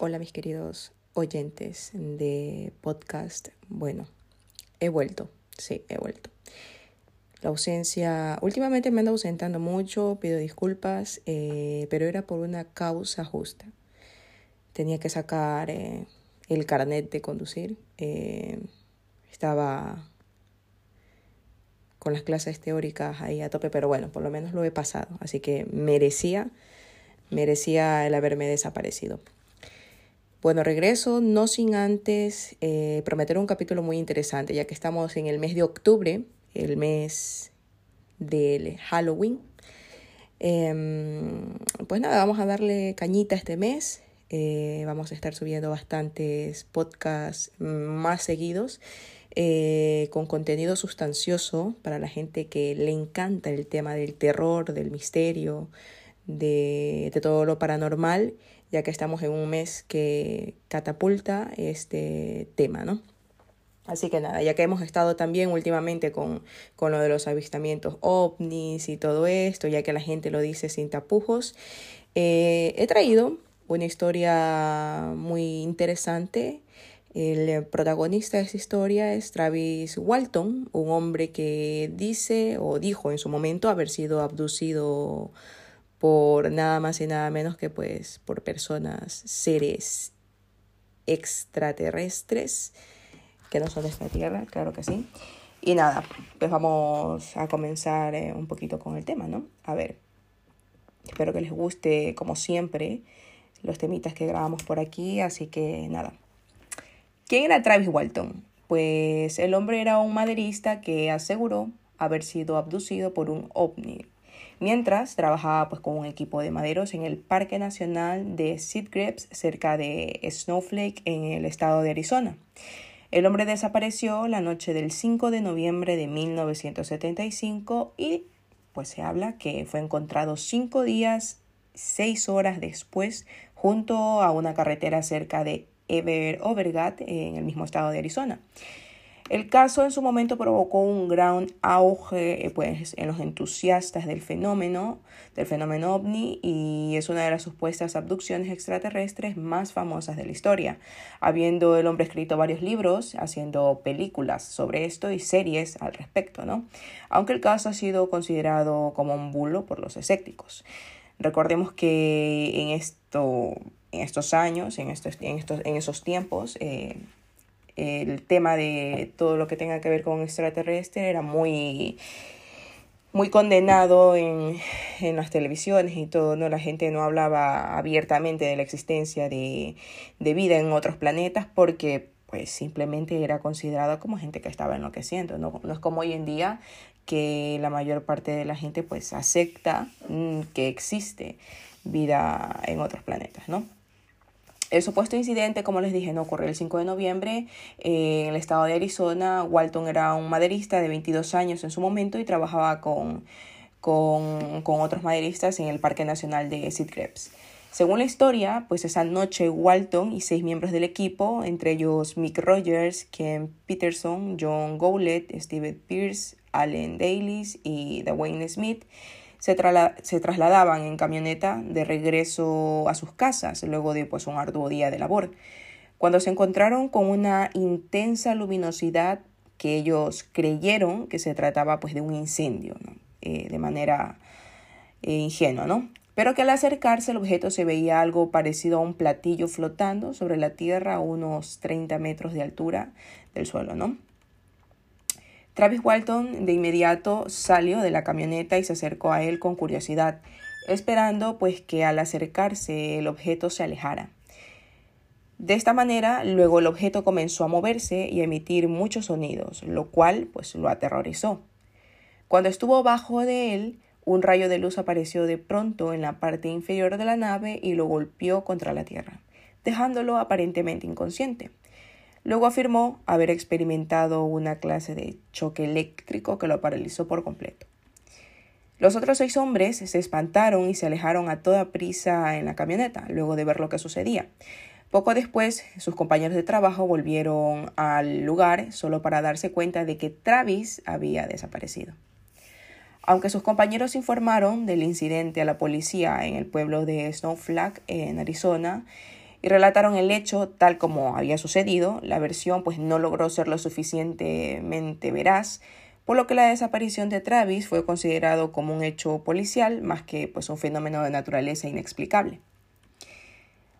Hola mis queridos oyentes de podcast. Bueno, he vuelto, sí, he vuelto. La ausencia, últimamente me ando ausentando mucho, pido disculpas, eh, pero era por una causa justa. Tenía que sacar eh, el carnet de conducir. Eh, estaba con las clases teóricas ahí a tope, pero bueno, por lo menos lo he pasado, así que merecía, merecía el haberme desaparecido. Bueno, regreso no sin antes eh, prometer un capítulo muy interesante, ya que estamos en el mes de octubre, el mes del Halloween. Em, pues nada, vamos a darle cañita este mes. Eh, vamos a estar subiendo bastantes podcasts más seguidos eh, con contenido sustancioso para la gente que le encanta el tema del terror, del misterio, de, de todo lo paranormal, ya que estamos en un mes que catapulta este tema, ¿no? Así que nada, ya que hemos estado también últimamente con, con lo de los avistamientos ovnis y todo esto, ya que la gente lo dice sin tapujos, eh, he traído una historia muy interesante el protagonista de esta historia es Travis Walton, un hombre que dice o dijo en su momento haber sido abducido por nada más y nada menos que pues por personas, seres extraterrestres que no son de esta tierra, claro que sí. Y nada, pues vamos a comenzar eh, un poquito con el tema, ¿no? A ver, espero que les guste como siempre los temitas que grabamos por aquí, así que nada, ¿Quién era Travis Walton? Pues el hombre era un maderista que aseguró haber sido abducido por un ovni, mientras trabajaba pues, con un equipo de maderos en el Parque Nacional de Sitgreaves, cerca de Snowflake, en el estado de Arizona. El hombre desapareció la noche del 5 de noviembre de 1975 y pues se habla que fue encontrado cinco días, seis horas después, junto a una carretera cerca de Ever Overgat en el mismo estado de Arizona. El caso en su momento provocó un gran auge eh, pues, en los entusiastas del fenómeno, del fenómeno ovni, y es una de las supuestas abducciones extraterrestres más famosas de la historia, habiendo el hombre escrito varios libros, haciendo películas sobre esto y series al respecto, ¿no? Aunque el caso ha sido considerado como un bulo por los escépticos. Recordemos que en esto en estos años, en, estos, en, estos, en esos tiempos, eh, el tema de todo lo que tenga que ver con extraterrestre era muy, muy condenado en, en las televisiones y todo, ¿no? La gente no hablaba abiertamente de la existencia de, de vida en otros planetas porque pues simplemente era considerado como gente que estaba enloqueciendo, no, no es como hoy en día que la mayor parte de la gente pues acepta mm, que existe vida en otros planetas, ¿no? El supuesto incidente, como les dije, no ocurrió el 5 de noviembre eh, en el estado de Arizona. Walton era un maderista de 22 años en su momento y trabajaba con, con, con otros maderistas en el Parque Nacional de Sitgreaves. Según la historia, pues esa noche Walton y seis miembros del equipo, entre ellos Mick Rogers, Ken Peterson, John Gowlett, Steve Pierce, Allen Daly y Dwayne Smith, se, se, trasladaban en camioneta de regreso a sus casas luego de pues, un arduo día de labor, cuando se encontraron con una intensa luminosidad que ellos creyeron que se trataba pues, de un incendio, eh, de manera eh, ingenua, ¿no? pero que al acercarse el objeto se veía algo parecido a un platillo flotando sobre la tierra a unos 30 metros de altura del suelo, ¿no? Travis Walton de inmediato salió de la camioneta y se acercó a él con curiosidad, esperando pues que al acercarse el objeto se alejara. De esta manera, luego el objeto comenzó a moverse y emitir muchos sonidos, lo cual pues lo aterrorizó. Cuando estuvo bajo de él, un rayo de luz apareció de pronto en la parte inferior de la nave y lo golpeó contra la Tierra, dejándolo aparentemente inconsciente. Luego afirmó haber experimentado una clase de choque eléctrico que lo paralizó por completo. Los otros seis hombres se espantaron y se alejaron a toda prisa en la camioneta, luego de ver lo que sucedía. Poco después, sus compañeros de trabajo volvieron al lugar solo para darse cuenta de que Travis había desaparecido. Aunque sus compañeros informaron del incidente a la policía en el pueblo de Snowflake, en Arizona, y relataron el hecho tal como había sucedido. La versión pues no logró ser lo suficientemente veraz, por lo que la desaparición de Travis fue considerado como un hecho policial más que pues un fenómeno de naturaleza inexplicable.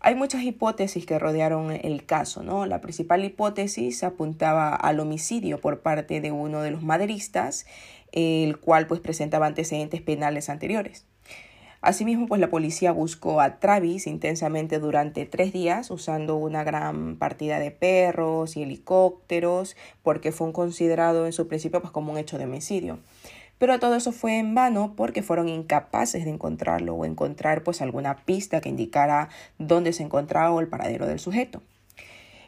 Hay muchas hipótesis que rodearon el caso, ¿no? La principal hipótesis apuntaba al homicidio por parte de uno de los maderistas, el cual pues presentaba antecedentes penales anteriores. Asimismo, pues la policía buscó a Travis intensamente durante tres días usando una gran partida de perros y helicópteros porque fue considerado en su principio pues como un hecho de homicidio. Pero todo eso fue en vano porque fueron incapaces de encontrarlo o encontrar pues alguna pista que indicara dónde se encontraba el paradero del sujeto.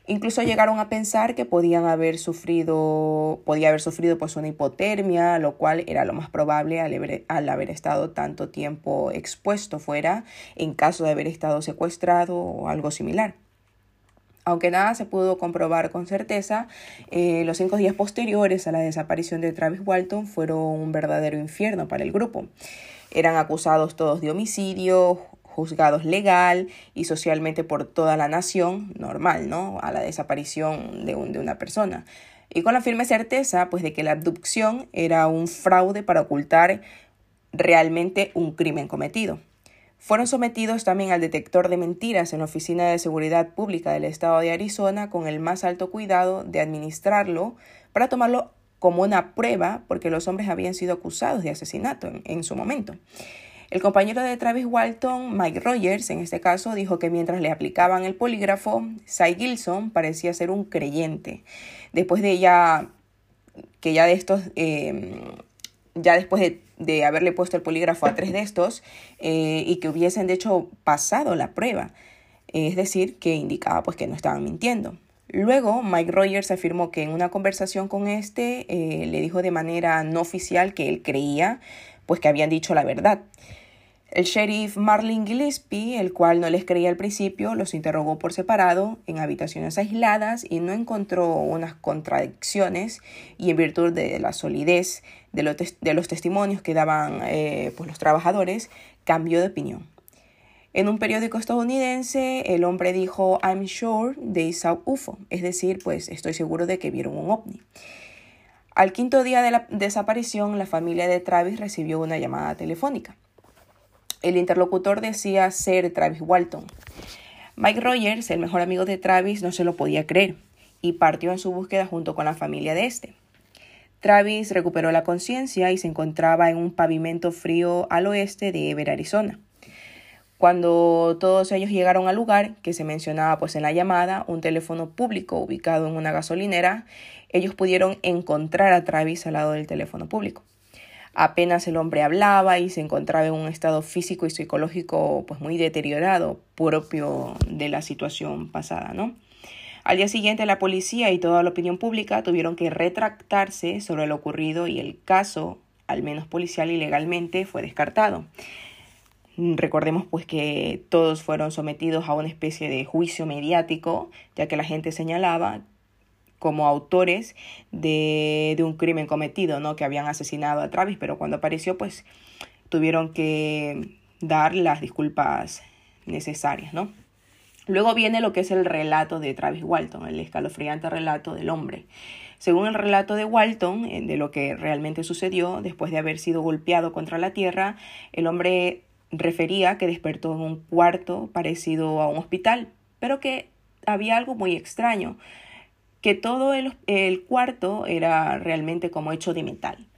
Incluso llegaron a pensar que podían haber sufrido, podía haber sufrido pues una hipotermia, lo cual era lo más probable al haber, estado tanto tiempo expuesto fuera en caso de haber estado secuestrado o algo similar. Aunque nada se pudo comprobar con certeza, eh, los cinco días posteriores a la desaparición de Travis Walton fueron un verdadero infierno para el grupo. Eran acusados todos de homicidio, juzgados legal y socialmente por toda la nación, normal, ¿no? A la desaparición de, de una persona. Y con la firme certeza, pues, de que la abducción era un fraude para ocultar realmente un crimen cometido. Fueron sometidos también al detector de mentiras en la Oficina de Seguridad Pública del Estado de Arizona con el más alto cuidado de administrarlo para tomarlo como una prueba porque los hombres habían sido acusados de asesinato en, en su momento. El compañero de Travis Walton, Mike Rogers, en este caso, dijo que mientras le aplicaban el polígrafo, Cy Gilson parecía ser un creyente. Después de ya que ya de estos, eh, ya después de, haberle puesto el polígrafo a tres de estos eh, y que hubiesen de hecho pasado la prueba, es decir, que indicaba pues que no estaban mintiendo. Luego, Mike Rogers afirmó que en una conversación con este eh, le dijo de manera no oficial que él creía pues que habían dicho la verdad. El sheriff Marlin Gillespie, el cual no les creía al principio, los interrogó por separado en habitaciones aisladas y no encontró unas contradicciones y en virtud de la solidez de, los, testimonios que daban eh, pues los trabajadores, cambió de opinión. En un periódico estadounidense, el hombre dijo, I'm sure they saw UFO, es decir, pues estoy seguro de que vieron un ovni. Al quinto día de la desaparición, la familia de Travis recibió una llamada telefónica. El interlocutor decía ser Travis Walton. Mike Rogers, el mejor amigo de Travis, no se lo podía creer y partió en su búsqueda junto con la familia de este. Travis recuperó la conciencia y se encontraba en un pavimento frío al oeste de Ever, Arizona. Cuando todos ellos llegaron al lugar, que se mencionaba pues en la llamada, un teléfono público ubicado en una gasolinera, ellos pudieron encontrar a Travis al lado del teléfono público. Apenas el hombre hablaba y se encontraba en un estado físico y psicológico pues muy deteriorado, propio de la situación pasada, ¿no? Al día siguiente la policía y toda la opinión pública tuvieron que retractarse sobre lo ocurrido y el caso, al menos policial y legalmente, fue descartado. Recordemos pues que todos fueron sometidos a una especie de juicio mediático, ya que la gente señalaba como autores de, de, un crimen cometido, ¿no? Que habían asesinado a Travis, pero cuando apareció, pues tuvieron que dar las disculpas necesarias, ¿no? Luego viene lo que es el relato de Travis Walton, el escalofriante relato del hombre. Según el relato de Walton, eh, de lo que realmente sucedió, después de haber sido golpeado contra la tierra, el hombre refería que despertó en un cuarto parecido a un hospital, pero que había algo muy extraño, que todo el, cuarto era realmente como hecho de metal.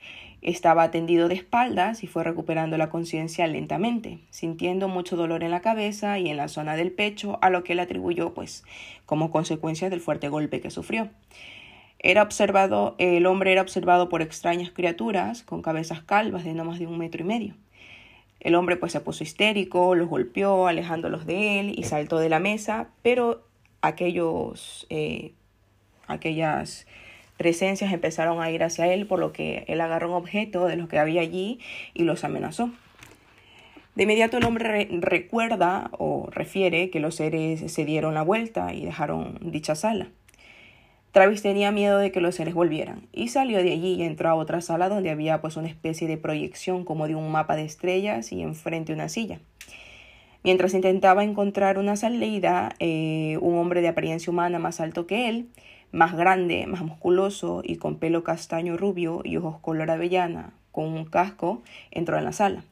Estaba atendido de espaldas y fue recuperando la conciencia lentamente, sintiendo mucho dolor en la cabeza y en la zona del pecho, a lo que él atribuyó, pues, como consecuencia del fuerte golpe que sufrió. Era observado, el hombre era observado por extrañas criaturas con cabezas calvas de no más de un metro y medio. El hombre pues se puso histérico, los golpeó, alejándolos de él y saltó de la mesa, pero aquellos, eh, aquellas presencias empezaron a ir hacia él, por lo que él agarró un objeto de los que había allí y los amenazó. De inmediato el hombre recuerda o refiere que los seres se dieron la vuelta y dejaron dicha sala. Travis tenía miedo de que los seres volvieran y salió de allí y entró a otra sala donde había pues una especie de proyección como de un mapa de estrellas y enfrente una silla. Mientras intentaba encontrar una salida, eh, un hombre de apariencia humana más alto que él, más grande, más musculoso y con pelo castaño rubio y ojos color avellana, con un casco, entró en la sala.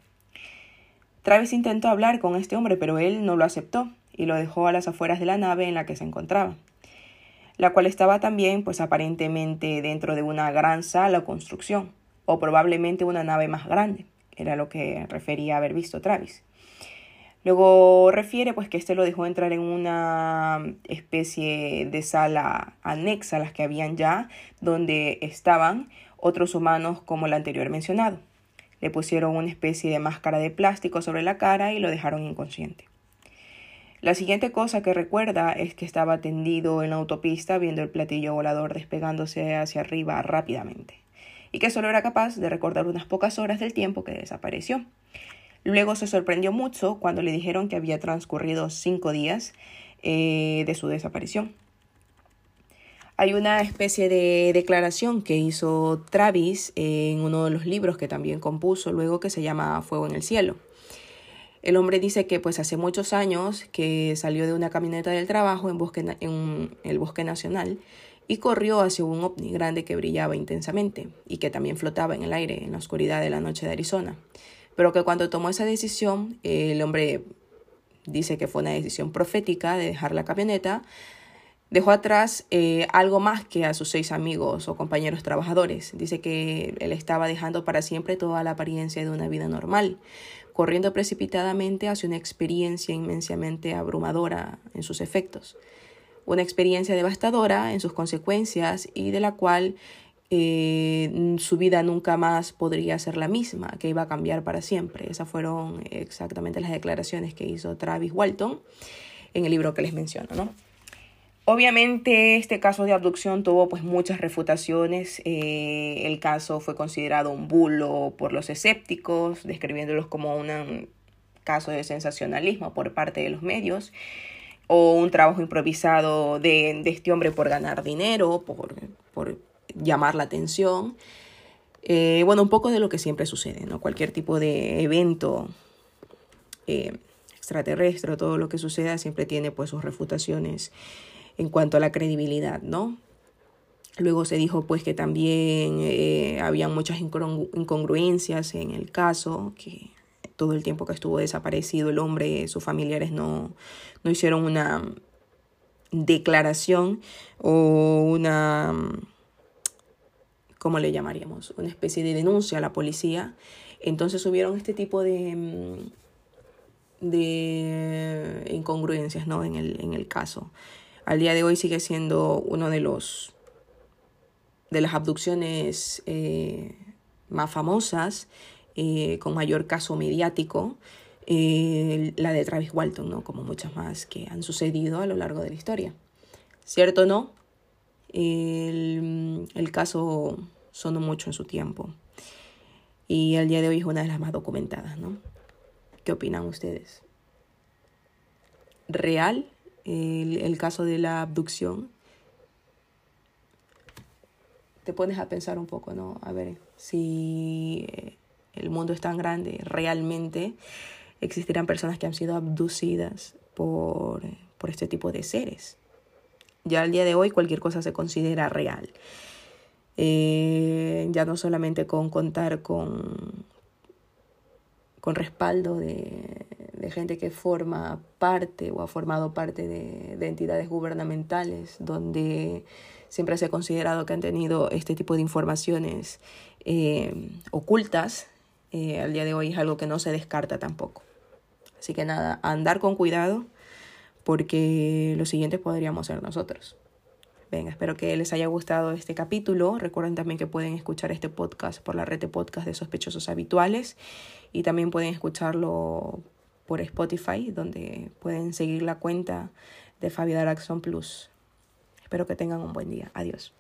Travis intentó hablar con este hombre, pero él no lo aceptó y lo dejó a las afueras de la nave en la que se encontraba, la cual estaba también, pues aparentemente, dentro de una gran sala o construcción, o probablemente una nave más grande, era lo que refería haber visto Travis. Luego refiere pues que este lo dejó entrar en una especie de sala anexa a las que habían ya, donde estaban otros humanos como el anterior mencionado. Le pusieron una especie de máscara de plástico sobre la cara y lo dejaron inconsciente. La siguiente cosa que recuerda es que estaba tendido en la autopista viendo el platillo volador despegándose hacia arriba rápidamente y que solo era capaz de recordar unas pocas horas del tiempo que desapareció. Luego se sorprendió mucho cuando le dijeron que había transcurrido cinco días eh, de su desaparición. Hay una especie de declaración que hizo Travis en uno de los libros que también compuso luego que se llama Fuego en el Cielo. El hombre dice que pues hace muchos años que salió de una camioneta del trabajo en, en el bosque nacional y corrió hacia un ovni grande que brillaba intensamente y que también flotaba en el aire en la oscuridad de la noche de Arizona. Pero que cuando tomó esa decisión, el hombre dice que fue una decisión profética de dejar la camioneta, Dejó atrás eh, algo más que a sus seis amigos o compañeros trabajadores. Dice que él estaba dejando para siempre toda la apariencia de una vida normal, corriendo precipitadamente hacia una experiencia inmensamente abrumadora en sus efectos. Una experiencia devastadora en sus consecuencias y de la cual eh, su vida nunca más podría ser la misma, que iba a cambiar para siempre. Esas fueron exactamente las declaraciones que hizo Travis Walton en el libro que les menciono, ¿no? Obviamente este caso de abducción tuvo pues muchas refutaciones. Eh, el caso fue considerado un bulo por los escépticos, describiéndolos como un caso de sensacionalismo por parte de los medios o un trabajo improvisado de, este hombre por ganar dinero, por llamar la atención. Eh, bueno, un poco de lo que siempre sucede, ¿no? Cualquier tipo de evento eh, extraterrestre, todo lo que suceda siempre tiene pues sus refutaciones en cuanto a la credibilidad, ¿no? Luego se dijo pues que también eh, había muchas incongruencias en el caso, que todo el tiempo que estuvo desaparecido el hombre, sus familiares no, no hicieron una declaración o una, ¿cómo le llamaríamos? Una especie de denuncia a la policía. Entonces hubieron este tipo de, de incongruencias ¿no? en, el, en el caso al día de hoy sigue siendo uno de los de las abducciones eh, más famosas, eh, con mayor caso mediático, eh, la de Travis Walton, ¿no? como muchas más que han sucedido a lo largo de la historia. ¿Cierto o no? El, el caso sonó mucho en su tiempo y al día de hoy es una de las más documentadas. ¿no? ¿Qué opinan ustedes? ¿Real el, caso de la abducción, te pones a pensar un poco, ¿no? A ver, si eh, el mundo es tan grande, realmente existirán personas que han sido abducidas por, por este tipo de seres. Ya al día de hoy cualquier cosa se considera real. Eh, ya no solamente con contar con, con respaldo de, de gente que forma parte o ha formado parte de, entidades gubernamentales donde siempre se ha considerado que han tenido este tipo de informaciones eh, ocultas, eh, al día de hoy es algo que no se descarta tampoco. Así que nada, andar con cuidado porque lo siguiente podríamos ser nosotros. Venga, espero que les haya gustado este capítulo. Recuerden también que pueden escuchar este podcast por la red de podcast de sospechosos habituales y también pueden escucharlo por Spotify, donde pueden seguir la cuenta de Fabio Daraxon Plus. Espero que tengan un buen día. Adiós.